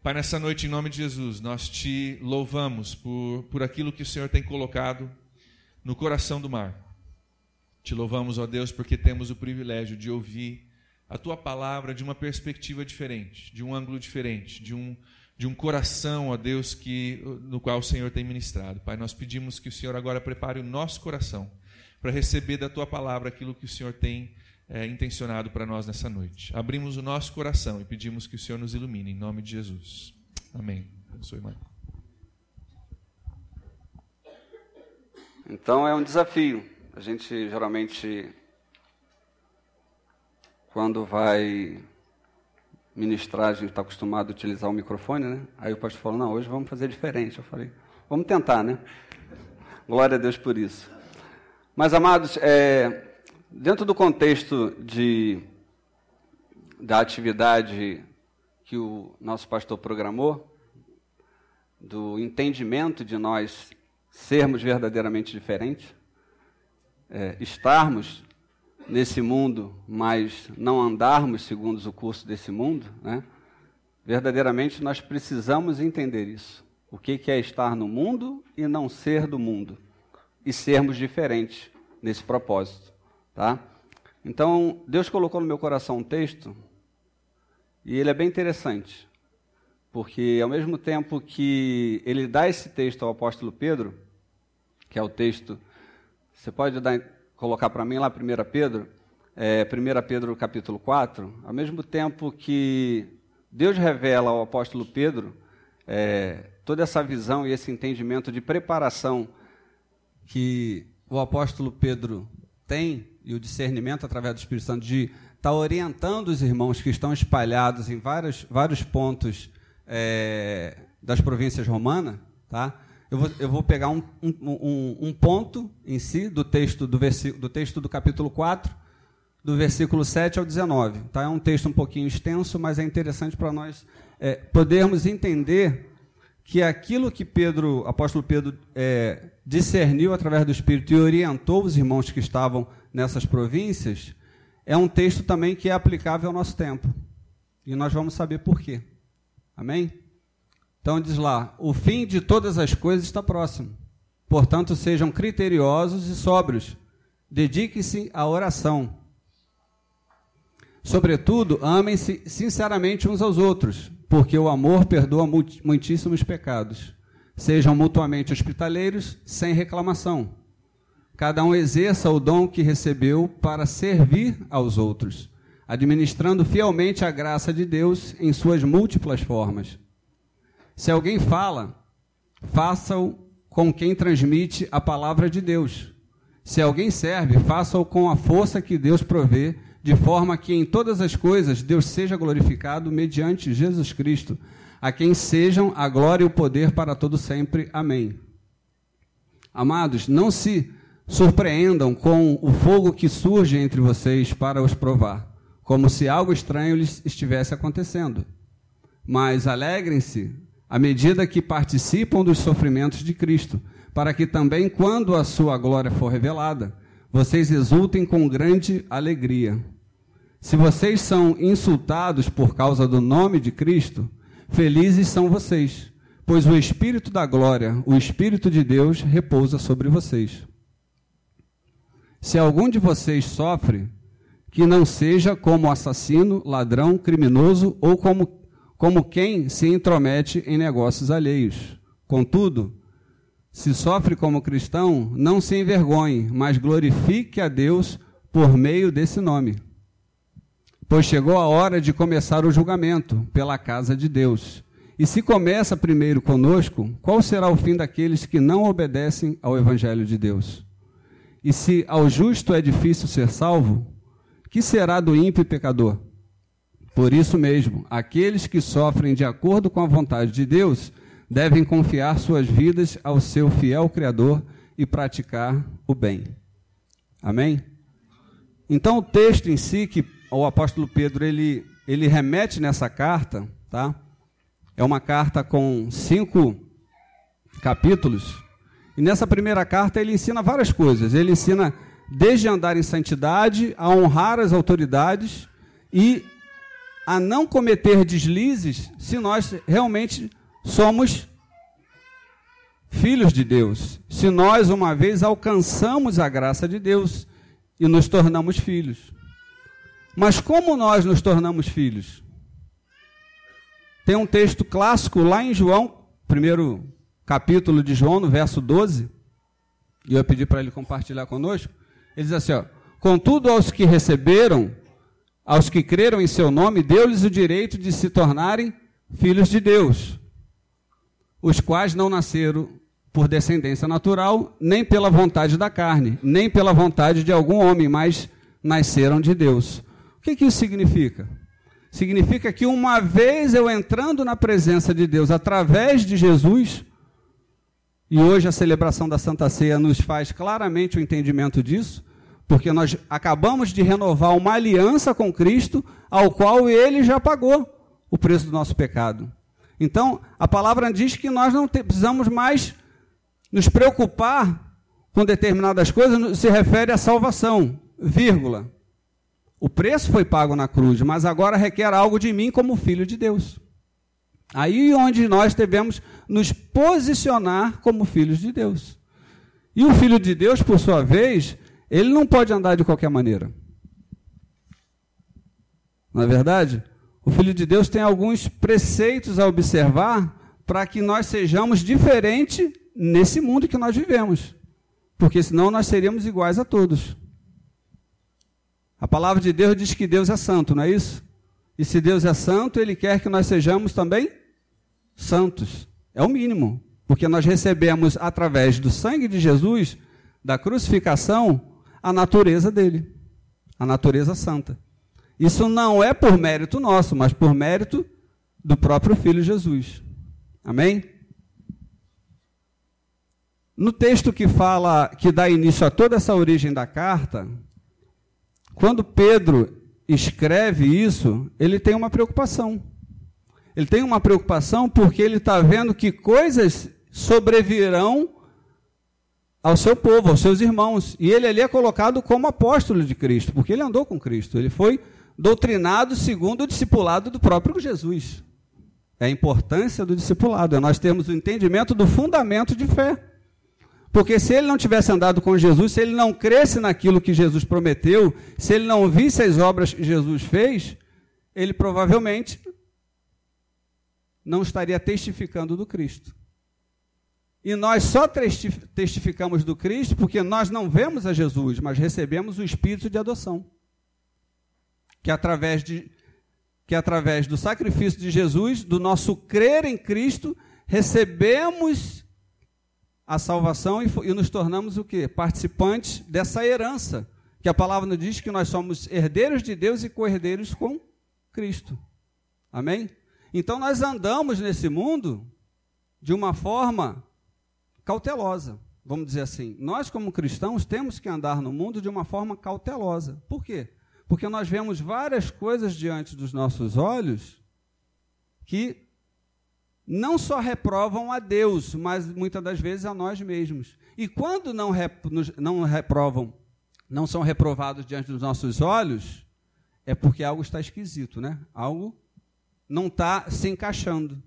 Pai, nessa noite, em nome de Jesus, nós te louvamos por, por aquilo que o Senhor tem colocado no coração do mar. Te louvamos, ó Deus, porque temos o privilégio de ouvir a tua palavra de uma perspectiva diferente, de um ângulo diferente, de um, de um coração, ó Deus, que, no qual o Senhor tem ministrado. Pai, nós pedimos que o Senhor agora prepare o nosso coração para receber da tua palavra aquilo que o Senhor tem é, intencionado para nós nessa noite. Abrimos o nosso coração e pedimos que o Senhor nos ilumine, em nome de Jesus. Amém. Abençoe, irmão. Então é um desafio. A gente geralmente, quando vai ministrar, a gente está acostumado a utilizar o microfone, né? Aí o pastor falou: não, hoje vamos fazer diferente. Eu falei: vamos tentar, né? Glória a Deus por isso. Mas, amados, é, Dentro do contexto de, da atividade que o nosso pastor programou, do entendimento de nós sermos verdadeiramente diferentes, é, estarmos nesse mundo, mas não andarmos segundo o curso desse mundo, né? verdadeiramente nós precisamos entender isso. O que é estar no mundo e não ser do mundo, e sermos diferentes nesse propósito. Tá? Então, Deus colocou no meu coração um texto, e ele é bem interessante, porque ao mesmo tempo que ele dá esse texto ao apóstolo Pedro, que é o texto, você pode dar, colocar para mim lá 1 Pedro, é, 1 Pedro capítulo 4, ao mesmo tempo que Deus revela ao apóstolo Pedro é, toda essa visão e esse entendimento de preparação que o apóstolo Pedro tem e o discernimento através do Espírito Santo de estar tá orientando os irmãos que estão espalhados em vários, vários pontos é, das províncias romanas, tá? Eu vou, eu vou pegar um, um, um, ponto em si do texto do, do texto do capítulo 4, do versículo 7 ao 19. Tá? É um texto um pouquinho extenso, mas é interessante para nós é, podermos entender que aquilo que Pedro, apóstolo Pedro, é, discerniu através do Espírito e orientou os irmãos que estavam nessas províncias, é um texto também que é aplicável ao nosso tempo. E nós vamos saber por quê. Amém? Então diz lá: o fim de todas as coisas está próximo. Portanto, sejam criteriosos e sóbrios. Dediquem-se à oração. Sobretudo, amem-se sinceramente uns aos outros, porque o amor perdoa muitíssimos pecados. Sejam mutuamente hospitaleiros, sem reclamação. Cada um exerça o dom que recebeu para servir aos outros, administrando fielmente a graça de Deus em suas múltiplas formas. Se alguém fala, faça-o com quem transmite a palavra de Deus. Se alguém serve, faça-o com a força que Deus provê, de forma que em todas as coisas Deus seja glorificado mediante Jesus Cristo, a quem sejam a glória e o poder para todo sempre. Amém. Amados, não se surpreendam com o fogo que surge entre vocês para os provar, como se algo estranho lhes estivesse acontecendo. Mas alegrem-se à medida que participam dos sofrimentos de Cristo, para que também, quando a sua glória for revelada, vocês exultem com grande alegria. Se vocês são insultados por causa do nome de Cristo, felizes são vocês, pois o Espírito da glória, o Espírito de Deus, repousa sobre vocês. Se algum de vocês sofre, que não seja como assassino, ladrão, criminoso ou como, como quem se intromete em negócios alheios. Contudo, se sofre como cristão, não se envergonhe, mas glorifique a Deus por meio desse nome. Pois chegou a hora de começar o julgamento pela casa de Deus. E se começa primeiro conosco, qual será o fim daqueles que não obedecem ao Evangelho de Deus? E se ao justo é difícil ser salvo, que será do ímpio e pecador? Por isso mesmo, aqueles que sofrem de acordo com a vontade de Deus devem confiar suas vidas ao seu fiel Criador e praticar o bem. Amém? Então, o texto em si que o apóstolo Pedro ele, ele remete nessa carta, tá? É uma carta com cinco capítulos e nessa primeira carta ele ensina várias coisas. Ele ensina desde andar em santidade, a honrar as autoridades e a não cometer deslizes se nós realmente somos filhos de Deus. Se nós, uma vez, alcançamos a graça de Deus e nos tornamos filhos. Mas como nós nos tornamos filhos? Tem um texto clássico lá em João, primeiro capítulo de João, no verso 12, e eu pedi para ele compartilhar conosco. Ele diz assim: ó, Contudo, aos que receberam, aos que creram em seu nome, deu-lhes o direito de se tornarem filhos de Deus, os quais não nasceram por descendência natural, nem pela vontade da carne, nem pela vontade de algum homem, mas nasceram de Deus. O que, que isso significa? Significa que uma vez eu entrando na presença de Deus através de Jesus, e hoje a celebração da Santa Ceia nos faz claramente o entendimento disso, porque nós acabamos de renovar uma aliança com Cristo, ao qual ele já pagou o preço do nosso pecado. Então, a palavra diz que nós não precisamos mais nos preocupar com determinadas coisas, se refere à salvação, vírgula. O preço foi pago na cruz, mas agora requer algo de mim como filho de Deus. Aí onde nós devemos nos posicionar como filhos de Deus. E o filho de Deus, por sua vez, ele não pode andar de qualquer maneira. Não é verdade? O Filho de Deus tem alguns preceitos a observar para que nós sejamos diferentes nesse mundo que nós vivemos. Porque senão nós seríamos iguais a todos. A palavra de Deus diz que Deus é santo, não é isso? E se Deus é santo, Ele quer que nós sejamos também santos. É o mínimo. Porque nós recebemos, através do sangue de Jesus, da crucificação, a natureza dele, a natureza santa. Isso não é por mérito nosso, mas por mérito do próprio Filho Jesus. Amém? No texto que fala, que dá início a toda essa origem da carta, quando Pedro escreve isso, ele tem uma preocupação. Ele tem uma preocupação porque ele está vendo que coisas sobrevirão ao seu povo, aos seus irmãos. E ele ali é colocado como apóstolo de Cristo, porque ele andou com Cristo. Ele foi doutrinado segundo o discipulado do próprio Jesus. É a importância do discipulado, é nós termos o entendimento do fundamento de fé. Porque se ele não tivesse andado com Jesus, se ele não cresce naquilo que Jesus prometeu, se ele não visse as obras que Jesus fez, ele provavelmente não estaria testificando do Cristo. E nós só testificamos do Cristo porque nós não vemos a Jesus, mas recebemos o Espírito de adoção. Que através, de, que através do sacrifício de Jesus, do nosso crer em Cristo, recebemos a salvação e, e nos tornamos o quê? Participantes dessa herança. Que a palavra nos diz que nós somos herdeiros de Deus e co-herdeiros com Cristo. Amém? Então nós andamos nesse mundo de uma forma cautelosa, vamos dizer assim. Nós, como cristãos, temos que andar no mundo de uma forma cautelosa. Por quê? Porque nós vemos várias coisas diante dos nossos olhos que não só reprovam a Deus, mas muitas das vezes a nós mesmos. E quando não, rep, não reprovam, não são reprovados diante dos nossos olhos, é porque algo está esquisito, né? Algo não está se encaixando.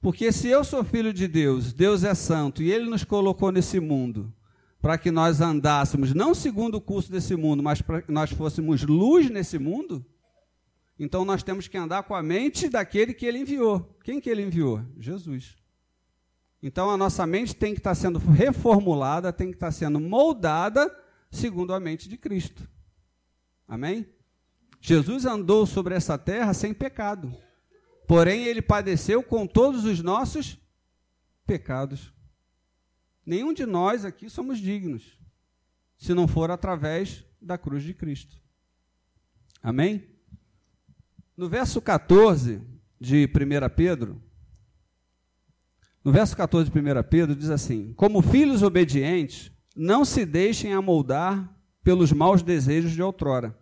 Porque se eu sou filho de Deus, Deus é santo e Ele nos colocou nesse mundo para que nós andássemos não segundo o curso desse mundo, mas para que nós fôssemos luz nesse mundo, então nós temos que andar com a mente daquele que Ele enviou. Quem que Ele enviou? Jesus. Então a nossa mente tem que estar sendo reformulada, tem que estar sendo moldada segundo a mente de Cristo. Amém? Jesus andou sobre essa terra sem pecado. Porém, ele padeceu com todos os nossos pecados. Nenhum de nós aqui somos dignos, se não for através da cruz de Cristo. Amém? No verso 14 de 1 Pedro, no verso 14 de 1 Pedro diz assim: Como filhos obedientes, não se deixem amoldar pelos maus desejos de outrora,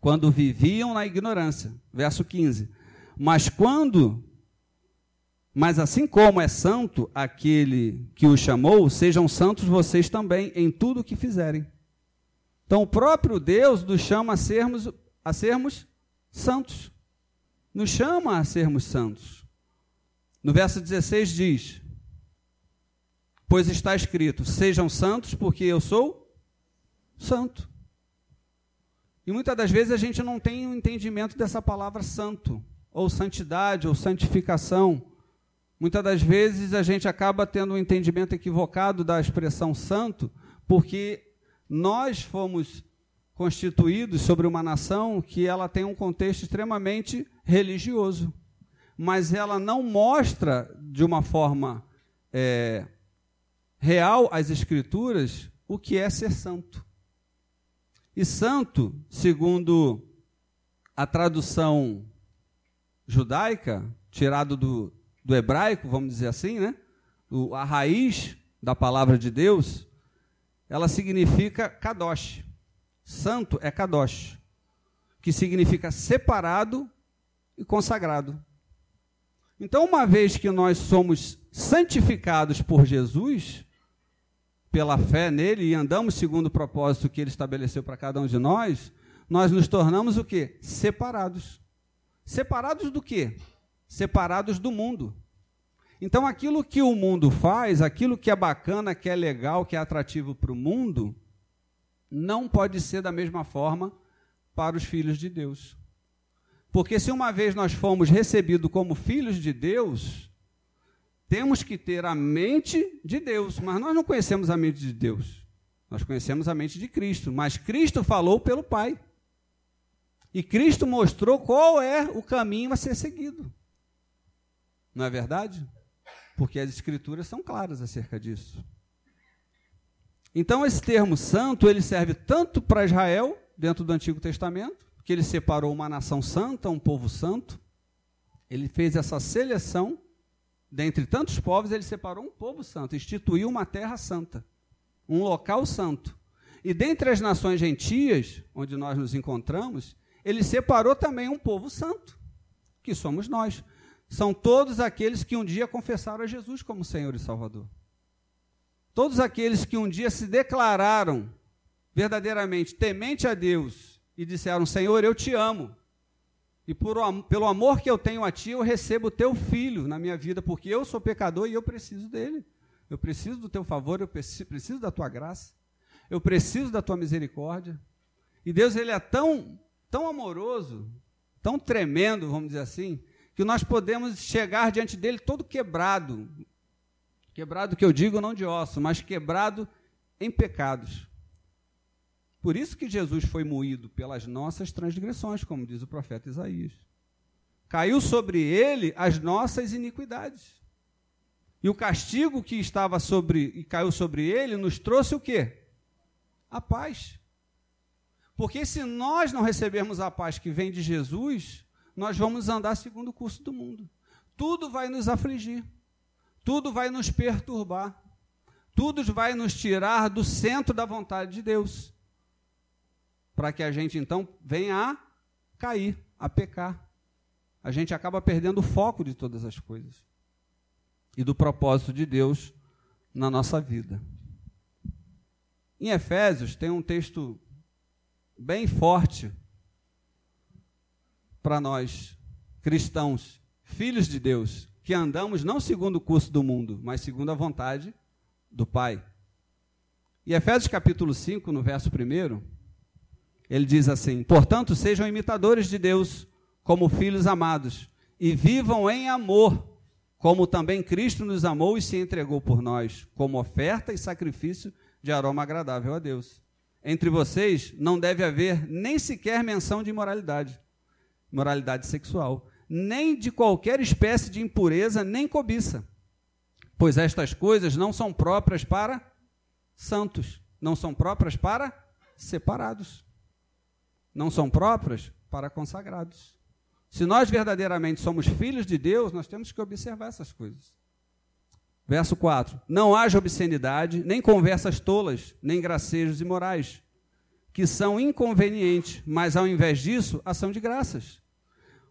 quando viviam na ignorância. Verso 15 mas quando, mas assim como é santo aquele que o chamou, sejam santos vocês também em tudo o que fizerem. Então o próprio Deus nos chama a sermos, a sermos santos. nos chama a sermos santos. No verso 16 diz: Pois está escrito: Sejam santos, porque eu sou santo. E muitas das vezes a gente não tem um entendimento dessa palavra santo, ou santidade, ou santificação. Muitas das vezes a gente acaba tendo um entendimento equivocado da expressão santo, porque nós fomos constituídos sobre uma nação que ela tem um contexto extremamente religioso, mas ela não mostra de uma forma é, real às escrituras o que é ser santo. E santo, segundo a tradução judaica, tirado do, do hebraico, vamos dizer assim, né? O, a raiz da palavra de Deus, ela significa kadosh. Santo é kadosh, que significa separado e consagrado. Então, uma vez que nós somos santificados por Jesus, pela fé nele e andamos segundo o propósito que ele estabeleceu para cada um de nós, nós nos tornamos o quê? Separados. Separados do quê? Separados do mundo. Então, aquilo que o mundo faz, aquilo que é bacana, que é legal, que é atrativo para o mundo, não pode ser da mesma forma para os filhos de Deus. Porque se uma vez nós fomos recebidos como filhos de Deus, temos que ter a mente de Deus, mas nós não conhecemos a mente de Deus. Nós conhecemos a mente de Cristo, mas Cristo falou pelo Pai. E Cristo mostrou qual é o caminho a ser seguido. Não é verdade? Porque as escrituras são claras acerca disso. Então esse termo santo, ele serve tanto para Israel, dentro do Antigo Testamento, que ele separou uma nação santa, um povo santo. Ele fez essa seleção dentre tantos povos, ele separou um povo santo, instituiu uma terra santa, um local santo. E dentre as nações gentias, onde nós nos encontramos, ele separou também um povo santo, que somos nós. São todos aqueles que um dia confessaram a Jesus como Senhor e Salvador. Todos aqueles que um dia se declararam verdadeiramente temente a Deus e disseram: Senhor, eu te amo, e por, pelo amor que eu tenho a ti, eu recebo o teu filho na minha vida, porque eu sou pecador e eu preciso dele. Eu preciso do teu favor, eu preciso da tua graça. Eu preciso da tua misericórdia. E Deus, ele é tão, tão amoroso, tão tremendo, vamos dizer assim, que nós podemos chegar diante dele todo quebrado. Quebrado que eu digo não de osso, mas quebrado em pecados. Por isso que Jesus foi moído pelas nossas transgressões, como diz o profeta Isaías. Caiu sobre ele as nossas iniquidades. E o castigo que estava sobre e caiu sobre ele nos trouxe o quê? A paz. Porque se nós não recebermos a paz que vem de Jesus, nós vamos andar segundo o curso do mundo. Tudo vai nos afligir. Tudo vai nos perturbar. Tudo vai nos tirar do centro da vontade de Deus para que a gente então venha a cair, a pecar. A gente acaba perdendo o foco de todas as coisas e do propósito de Deus na nossa vida. Em Efésios tem um texto bem forte para nós cristãos, filhos de Deus, que andamos não segundo o curso do mundo, mas segundo a vontade do Pai. E Efésios capítulo 5, no verso 1, ele diz assim: Portanto, sejam imitadores de Deus como filhos amados, e vivam em amor, como também Cristo nos amou e se entregou por nós, como oferta e sacrifício de aroma agradável a Deus. Entre vocês não deve haver nem sequer menção de imoralidade, moralidade sexual, nem de qualquer espécie de impureza, nem cobiça, pois estas coisas não são próprias para santos, não são próprias para separados não são próprias para consagrados. Se nós verdadeiramente somos filhos de Deus, nós temos que observar essas coisas. Verso 4: Não haja obscenidade, nem conversas tolas, nem gracejos imorais, que são inconvenientes, mas ao invés disso, ação de graças.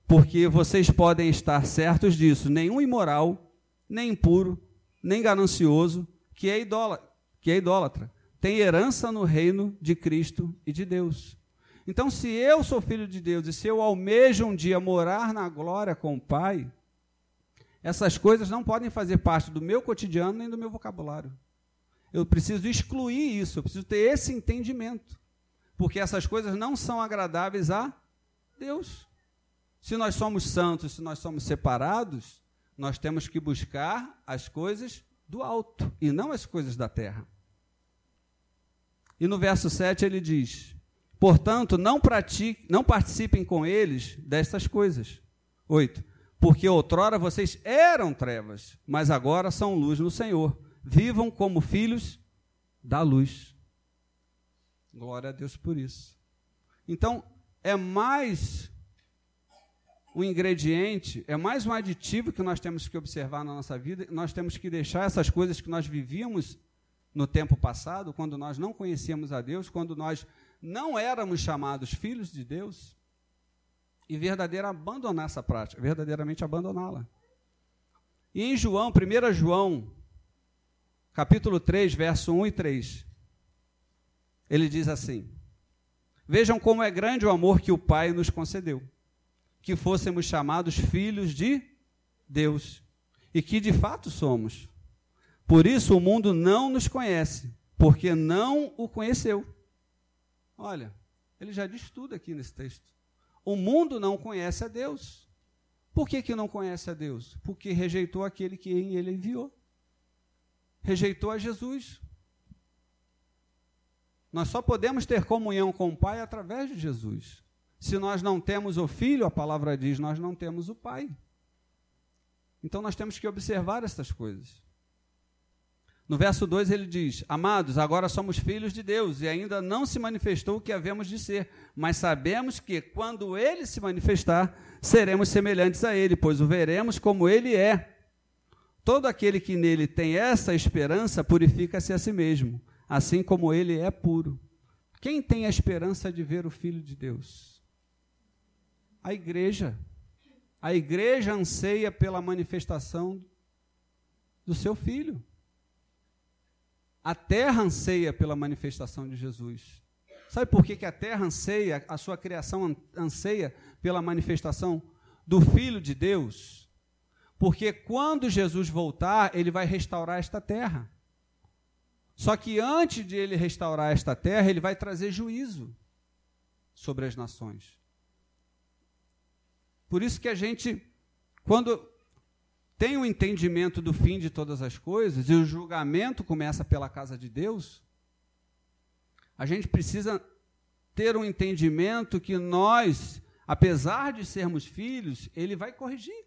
Porque vocês podem estar certos disso: nenhum imoral, nem impuro, nem ganancioso, que é, idólatra, que é idólatra, tem herança no reino de Cristo e de Deus. Então, se eu sou filho de Deus e se eu almejo um dia morar na glória com o Pai, essas coisas não podem fazer parte do meu cotidiano nem do meu vocabulário. Eu preciso excluir isso, eu preciso ter esse entendimento. Porque essas coisas não são agradáveis a Deus. Se nós somos santos, se nós somos separados, nós temos que buscar as coisas do alto e não as coisas da terra. E no verso 7 ele diz: Portanto, não, pratique, não participem com eles destas coisas. 8. Porque outrora vocês eram trevas, mas agora são luz no Senhor. Vivam como filhos da luz. Glória a Deus por isso. Então, é mais um ingrediente, é mais um aditivo que nós temos que observar na nossa vida. Nós temos que deixar essas coisas que nós vivíamos no tempo passado, quando nós não conhecíamos a Deus, quando nós não éramos chamados filhos de Deus, e verdadeira abandonar essa prática, verdadeiramente abandoná-la. E em João, 1 João, capítulo 3, verso 1 e 3, ele diz assim: Vejam como é grande o amor que o Pai nos concedeu, que fôssemos chamados filhos de Deus, e que de fato somos. Por isso o mundo não nos conhece, porque não o conheceu. Olha, ele já diz tudo aqui nesse texto. O mundo não conhece a Deus. Por que, que não conhece a Deus? Porque rejeitou aquele que em ele enviou. Rejeitou a Jesus. Nós só podemos ter comunhão com o Pai através de Jesus. Se nós não temos o Filho, a palavra diz, nós não temos o Pai. Então nós temos que observar essas coisas. No verso 2 ele diz: Amados, agora somos filhos de Deus e ainda não se manifestou o que havemos de ser, mas sabemos que quando ele se manifestar, seremos semelhantes a ele, pois o veremos como ele é. Todo aquele que nele tem essa esperança purifica-se a si mesmo, assim como ele é puro. Quem tem a esperança de ver o Filho de Deus? A igreja. A igreja anseia pela manifestação do seu Filho. A terra anseia pela manifestação de Jesus. Sabe por que, que a terra anseia, a sua criação anseia pela manifestação do Filho de Deus? Porque quando Jesus voltar, ele vai restaurar esta terra. Só que antes de ele restaurar esta terra, ele vai trazer juízo sobre as nações. Por isso que a gente, quando tem o entendimento do fim de todas as coisas e o julgamento começa pela casa de Deus, a gente precisa ter um entendimento que nós, apesar de sermos filhos, ele vai corrigir.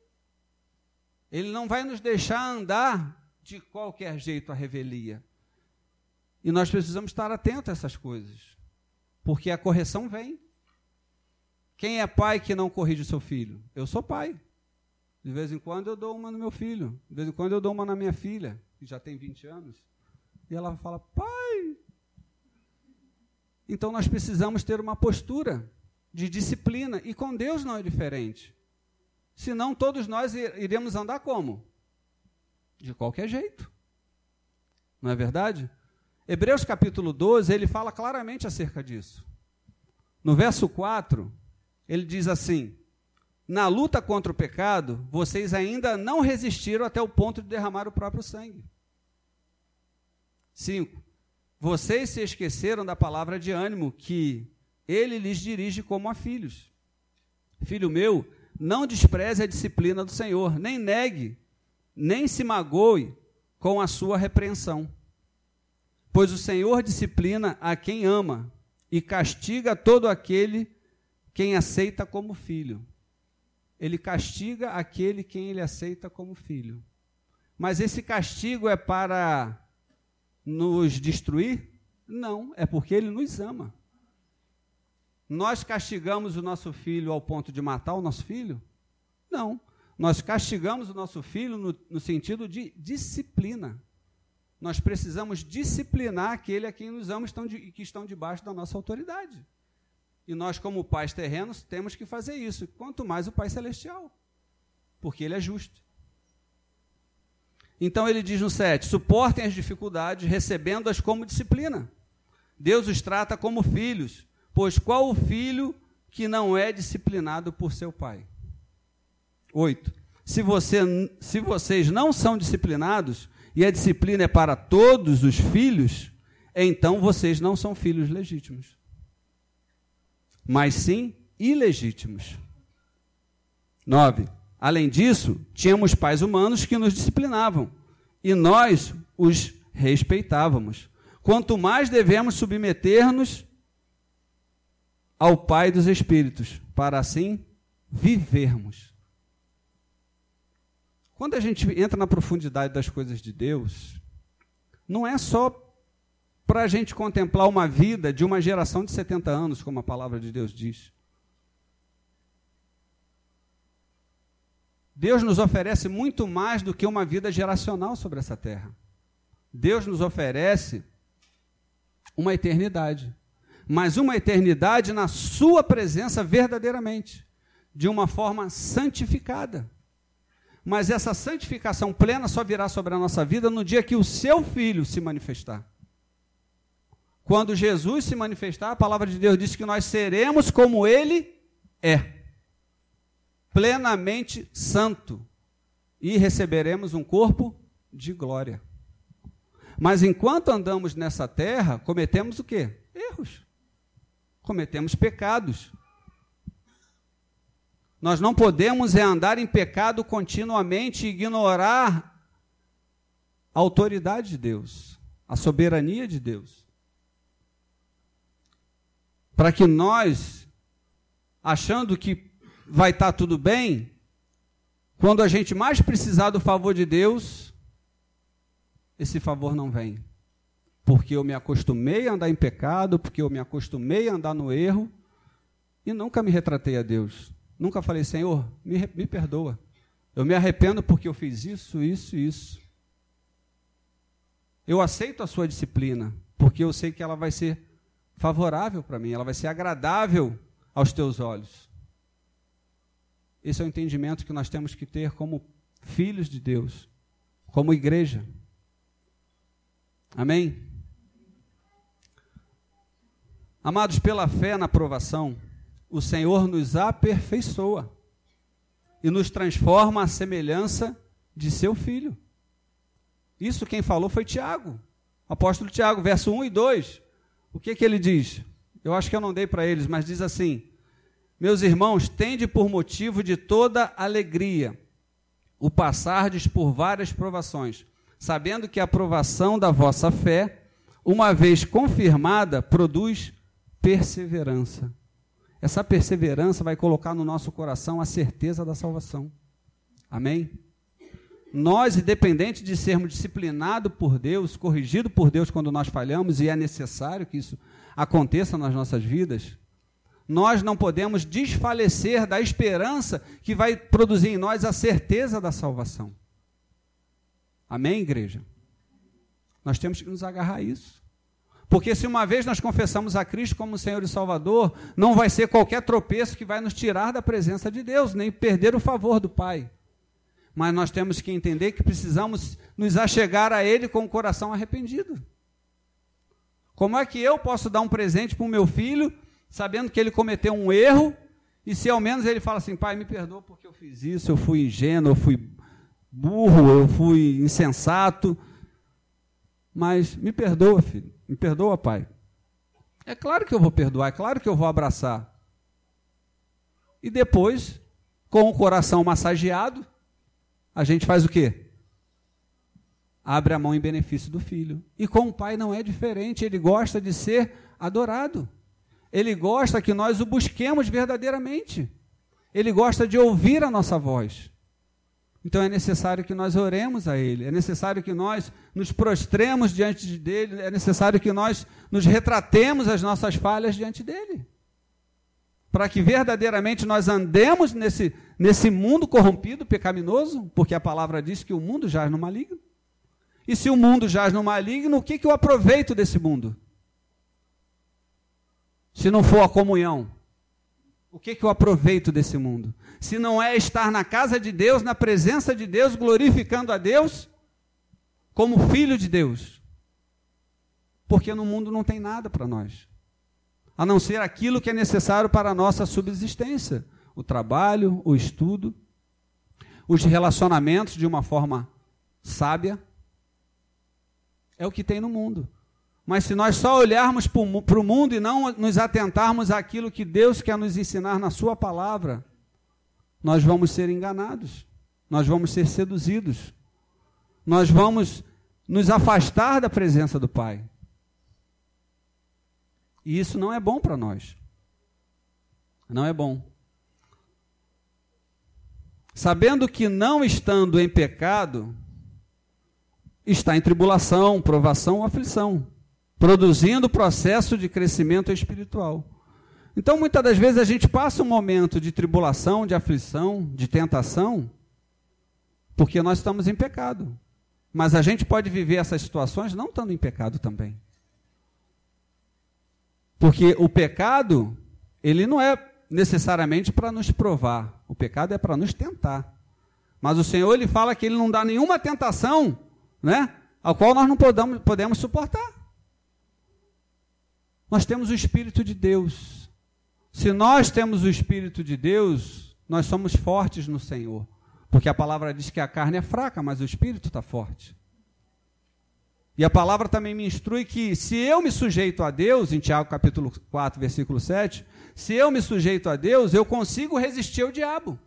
Ele não vai nos deixar andar de qualquer jeito a revelia. E nós precisamos estar atentos a essas coisas, porque a correção vem. Quem é pai que não corrige seu filho? Eu sou pai. De vez em quando eu dou uma no meu filho. De vez em quando eu dou uma na minha filha, que já tem 20 anos. E ela fala, pai. Então nós precisamos ter uma postura de disciplina. E com Deus não é diferente. Senão todos nós iremos andar como? De qualquer jeito. Não é verdade? Hebreus capítulo 12, ele fala claramente acerca disso. No verso 4, ele diz assim: na luta contra o pecado, vocês ainda não resistiram até o ponto de derramar o próprio sangue. 5. Vocês se esqueceram da palavra de ânimo que ele lhes dirige como a filhos. Filho meu, não despreze a disciplina do Senhor, nem negue, nem se magoe com a sua repreensão. Pois o Senhor disciplina a quem ama e castiga todo aquele quem aceita como filho ele castiga aquele quem ele aceita como filho. Mas esse castigo é para nos destruir? Não, é porque ele nos ama. Nós castigamos o nosso filho ao ponto de matar o nosso filho? Não. Nós castigamos o nosso filho no, no sentido de disciplina. Nós precisamos disciplinar aquele a quem nos ama e que estão debaixo da nossa autoridade. E nós, como pais terrenos, temos que fazer isso. Quanto mais o Pai Celestial, porque Ele é justo. Então ele diz no 7: suportem as dificuldades, recebendo-as como disciplina. Deus os trata como filhos. Pois qual o filho que não é disciplinado por seu pai? 8. Se, você, se vocês não são disciplinados, e a disciplina é para todos os filhos, então vocês não são filhos legítimos, mas sim ilegítimos. 9. Além disso, tínhamos pais humanos que nos disciplinavam, e nós os respeitávamos. Quanto mais devemos submeter-nos ao Pai dos Espíritos, para assim vivermos. Quando a gente entra na profundidade das coisas de Deus, não é só para a gente contemplar uma vida de uma geração de 70 anos, como a palavra de Deus diz. Deus nos oferece muito mais do que uma vida geracional sobre essa terra. Deus nos oferece uma eternidade, mas uma eternidade na Sua presença verdadeiramente, de uma forma santificada. Mas essa santificação plena só virá sobre a nossa vida no dia que o Seu Filho se manifestar. Quando Jesus se manifestar, a palavra de Deus diz que nós seremos como Ele é plenamente santo e receberemos um corpo de glória. Mas enquanto andamos nessa terra, cometemos o quê? Erros. Cometemos pecados. Nós não podemos é andar em pecado continuamente e ignorar a autoridade de Deus, a soberania de Deus. Para que nós, achando que vai estar tá tudo bem, quando a gente mais precisar do favor de Deus, esse favor não vem. Porque eu me acostumei a andar em pecado, porque eu me acostumei a andar no erro, e nunca me retratei a Deus. Nunca falei, Senhor, me, me perdoa. Eu me arrependo porque eu fiz isso, isso e isso. Eu aceito a sua disciplina, porque eu sei que ela vai ser favorável para mim, ela vai ser agradável aos teus olhos. Esse é o entendimento que nós temos que ter como filhos de Deus, como igreja. Amém? Amados, pela fé na aprovação, o Senhor nos aperfeiçoa e nos transforma à semelhança de seu filho. Isso quem falou foi Tiago, apóstolo Tiago, verso 1 e 2. O que, que ele diz? Eu acho que eu não dei para eles, mas diz assim: meus irmãos, tende por motivo de toda alegria o passardes por várias provações, sabendo que a aprovação da vossa fé, uma vez confirmada, produz perseverança. Essa perseverança vai colocar no nosso coração a certeza da salvação. Amém? Nós, independente de sermos disciplinados por Deus, corrigidos por Deus quando nós falhamos, e é necessário que isso aconteça nas nossas vidas, nós não podemos desfalecer da esperança que vai produzir em nós a certeza da salvação. Amém, igreja? Nós temos que nos agarrar a isso. Porque se uma vez nós confessamos a Cristo como Senhor e Salvador, não vai ser qualquer tropeço que vai nos tirar da presença de Deus, nem perder o favor do Pai. Mas nós temos que entender que precisamos nos achegar a Ele com o coração arrependido. Como é que eu posso dar um presente para o meu filho sabendo que ele cometeu um erro, e se ao menos ele fala assim: Pai, me perdoa porque eu fiz isso, eu fui ingênuo, eu fui burro, eu fui insensato, mas me perdoa, filho, me perdoa, pai. É claro que eu vou perdoar, é claro que eu vou abraçar. E depois, com o coração massageado, a gente faz o quê? Abre a mão em benefício do filho. E com o pai não é diferente, ele gosta de ser adorado. Ele gosta que nós o busquemos verdadeiramente. Ele gosta de ouvir a nossa voz. Então é necessário que nós oremos a Ele, é necessário que nós nos prostremos diante dele, é necessário que nós nos retratemos as nossas falhas diante dele. Para que verdadeiramente nós andemos nesse, nesse mundo corrompido, pecaminoso, porque a palavra diz que o mundo jaz no maligno. E se o mundo jaz no maligno, o que, que eu aproveito desse mundo? se não for a comunhão? O que, que eu aproveito desse mundo? Se não é estar na casa de Deus, na presença de Deus, glorificando a Deus como filho de Deus. Porque no mundo não tem nada para nós. A não ser aquilo que é necessário para a nossa subsistência: o trabalho, o estudo, os relacionamentos de uma forma sábia. É o que tem no mundo. Mas se nós só olharmos para o mundo e não nos atentarmos àquilo que Deus quer nos ensinar na Sua palavra, nós vamos ser enganados, nós vamos ser seduzidos, nós vamos nos afastar da presença do Pai. E isso não é bom para nós. Não é bom. Sabendo que não estando em pecado, está em tribulação, provação ou aflição, produzindo processo de crescimento espiritual. Então, muitas das vezes, a gente passa um momento de tribulação, de aflição, de tentação, porque nós estamos em pecado. Mas a gente pode viver essas situações não estando em pecado também. Porque o pecado, ele não é necessariamente para nos provar. O pecado é para nos tentar. Mas o Senhor, ele fala que ele não dá nenhuma tentação, né? Ao qual nós não podemos, podemos suportar. Nós temos o Espírito de Deus. Se nós temos o Espírito de Deus, nós somos fortes no Senhor. Porque a palavra diz que a carne é fraca, mas o espírito está forte. E a palavra também me instrui que se eu me sujeito a Deus, em Tiago capítulo 4, versículo 7, se eu me sujeito a Deus, eu consigo resistir ao diabo.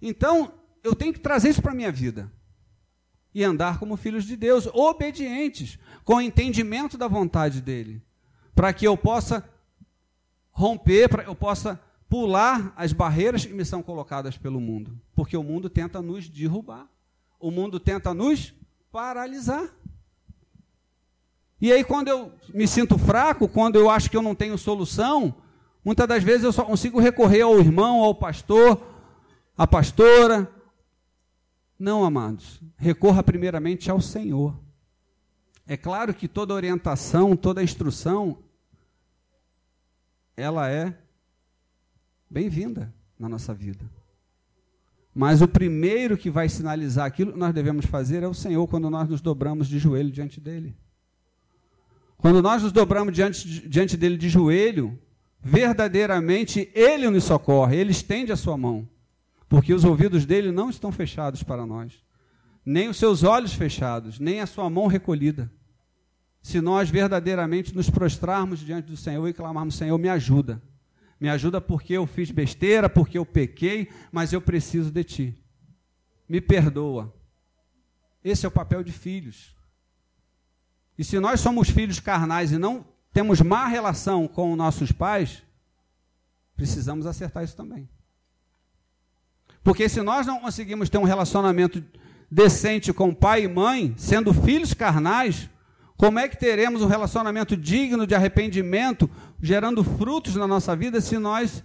Então, eu tenho que trazer isso para a minha vida. E andar como filhos de Deus, obedientes, com entendimento da vontade dele. Para que eu possa romper, para eu possa pular as barreiras que me são colocadas pelo mundo, porque o mundo tenta nos derrubar. O mundo tenta nos paralisar. E aí, quando eu me sinto fraco, quando eu acho que eu não tenho solução, muitas das vezes eu só consigo recorrer ao irmão, ao pastor, à pastora. Não, amados, recorra primeiramente ao Senhor. É claro que toda orientação, toda instrução, ela é bem-vinda na nossa vida. Mas o primeiro que vai sinalizar aquilo que nós devemos fazer é o Senhor, quando nós nos dobramos de joelho diante dele. Quando nós nos dobramos diante, diante dele de joelho, verdadeiramente ele nos socorre, ele estende a sua mão, porque os ouvidos dele não estão fechados para nós, nem os seus olhos fechados, nem a sua mão recolhida. Se nós verdadeiramente nos prostrarmos diante do Senhor e clamarmos: Senhor, me ajuda me ajuda porque eu fiz besteira, porque eu pequei, mas eu preciso de ti. Me perdoa. Esse é o papel de filhos. E se nós somos filhos carnais e não temos má relação com nossos pais, precisamos acertar isso também. Porque se nós não conseguimos ter um relacionamento decente com pai e mãe, sendo filhos carnais, como é que teremos um relacionamento digno de arrependimento, gerando frutos na nossa vida, se nós,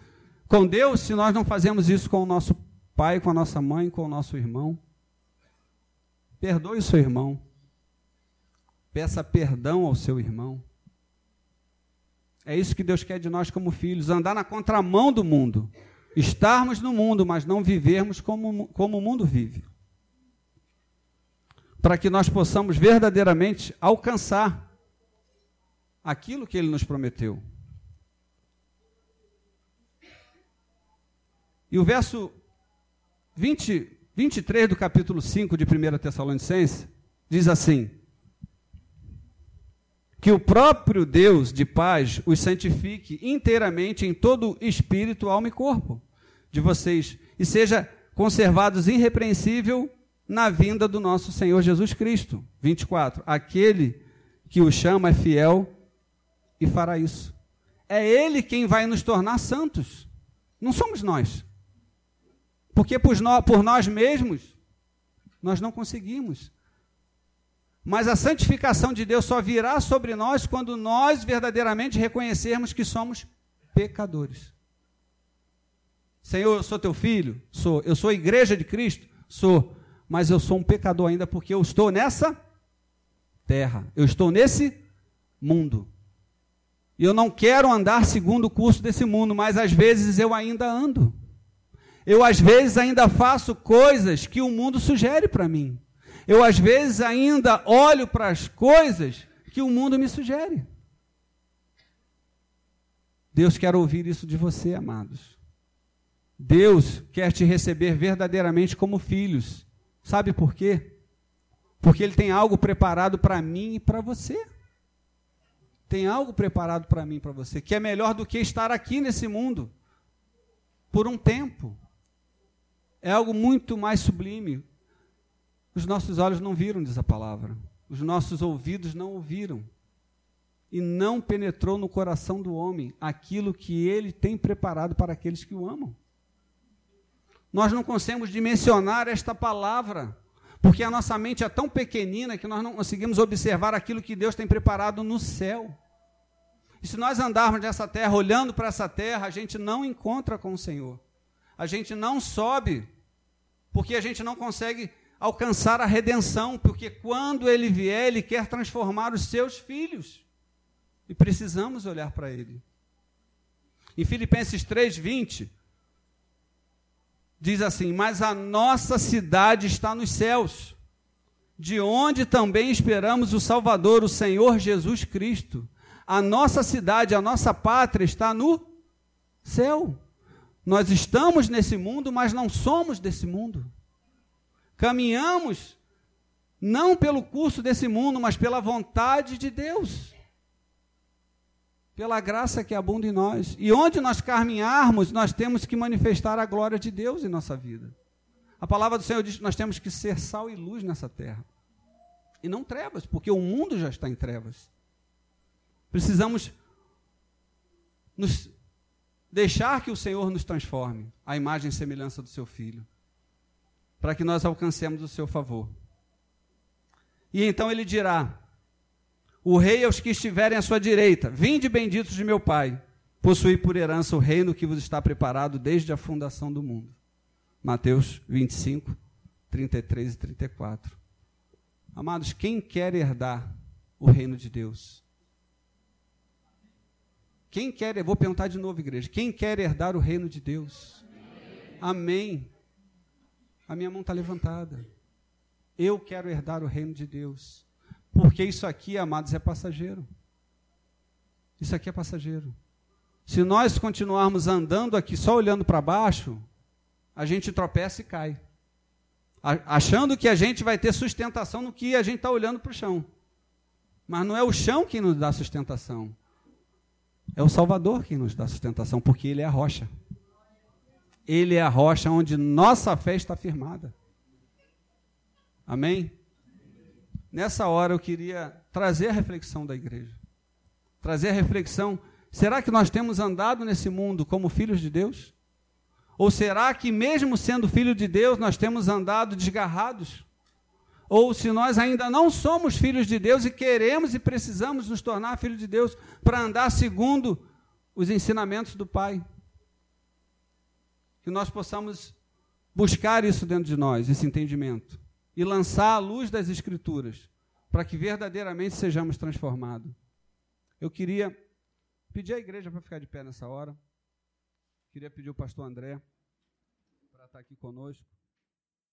com Deus, se nós não fazemos isso com o nosso pai, com a nossa mãe, com o nosso irmão? Perdoe o seu irmão. Peça perdão ao seu irmão. É isso que Deus quer de nós como filhos, andar na contramão do mundo. Estarmos no mundo, mas não vivermos como, como o mundo vive para que nós possamos verdadeiramente alcançar aquilo que ele nos prometeu. E o verso 20, 23 do capítulo 5 de 1 Tessalonicenses diz assim: Que o próprio Deus de paz os santifique inteiramente em todo espírito, alma e corpo de vocês, e seja conservados irrepreensível na vinda do nosso Senhor Jesus Cristo. 24. Aquele que o chama é fiel e fará isso. É Ele quem vai nos tornar santos. Não somos nós. Porque por nós, mesmos, nós não conseguimos. Mas a santificação de Deus só virá sobre nós quando nós verdadeiramente reconhecermos que somos pecadores. Senhor, eu sou teu filho? Sou. Eu sou a igreja de Cristo? Sou mas eu sou um pecador ainda porque eu estou nessa terra, eu estou nesse mundo. E eu não quero andar segundo o curso desse mundo, mas às vezes eu ainda ando. Eu às vezes ainda faço coisas que o mundo sugere para mim. Eu às vezes ainda olho para as coisas que o mundo me sugere. Deus quer ouvir isso de você, amados. Deus quer te receber verdadeiramente como filhos. Sabe por quê? Porque Ele tem algo preparado para mim e para você. Tem algo preparado para mim e para você, que é melhor do que estar aqui nesse mundo por um tempo. É algo muito mais sublime. Os nossos olhos não viram, diz a palavra. Os nossos ouvidos não ouviram. E não penetrou no coração do homem aquilo que ele tem preparado para aqueles que o amam. Nós não conseguimos dimensionar esta palavra, porque a nossa mente é tão pequenina que nós não conseguimos observar aquilo que Deus tem preparado no céu. E se nós andarmos nessa terra, olhando para essa terra, a gente não encontra com o Senhor. A gente não sobe, porque a gente não consegue alcançar a redenção, porque quando ele vier, ele quer transformar os seus filhos. E precisamos olhar para ele. Em Filipenses 3:20 diz assim: "Mas a nossa cidade está nos céus, de onde também esperamos o Salvador, o Senhor Jesus Cristo. A nossa cidade, a nossa pátria está no céu. Nós estamos nesse mundo, mas não somos desse mundo. Caminhamos não pelo curso desse mundo, mas pela vontade de Deus. Pela graça que abunda em nós. E onde nós caminharmos, nós temos que manifestar a glória de Deus em nossa vida. A palavra do Senhor diz que nós temos que ser sal e luz nessa terra. E não trevas, porque o mundo já está em trevas. Precisamos nos deixar que o Senhor nos transforme à imagem e semelhança do seu filho para que nós alcancemos o seu favor. E então ele dirá: O rei aos que estiverem à sua direita, vinde benditos de meu Pai, possuí por herança o reino que vos está preparado desde a fundação do mundo. Mateus 25, 33 e 34. Amados, quem quer herdar o reino de Deus? Quem quer, eu vou perguntar de novo, igreja, quem quer herdar o reino de Deus? Amém. Amém. A minha mão está levantada. Eu quero herdar o reino de Deus. Porque isso aqui, amados, é passageiro. Isso aqui é passageiro. Se nós continuarmos andando aqui só olhando para baixo, a gente tropeça e cai. Achando que a gente vai ter sustentação no que a gente está olhando para o chão. Mas não é o chão que nos dá sustentação. É o Salvador quem nos dá sustentação, porque Ele é a rocha. Ele é a rocha onde nossa fé está firmada. Amém? Nessa hora eu queria trazer a reflexão da igreja. Trazer a reflexão: será que nós temos andado nesse mundo como filhos de Deus? Ou será que, mesmo sendo filho de Deus, nós temos andado desgarrados? Ou se nós ainda não somos filhos de Deus e queremos e precisamos nos tornar filhos de Deus para andar segundo os ensinamentos do Pai? que nós possamos buscar isso dentro de nós, esse entendimento, e lançar a luz das Escrituras, para que verdadeiramente sejamos transformados. Eu queria pedir à igreja para ficar de pé nessa hora. Queria pedir o pastor André para estar aqui conosco.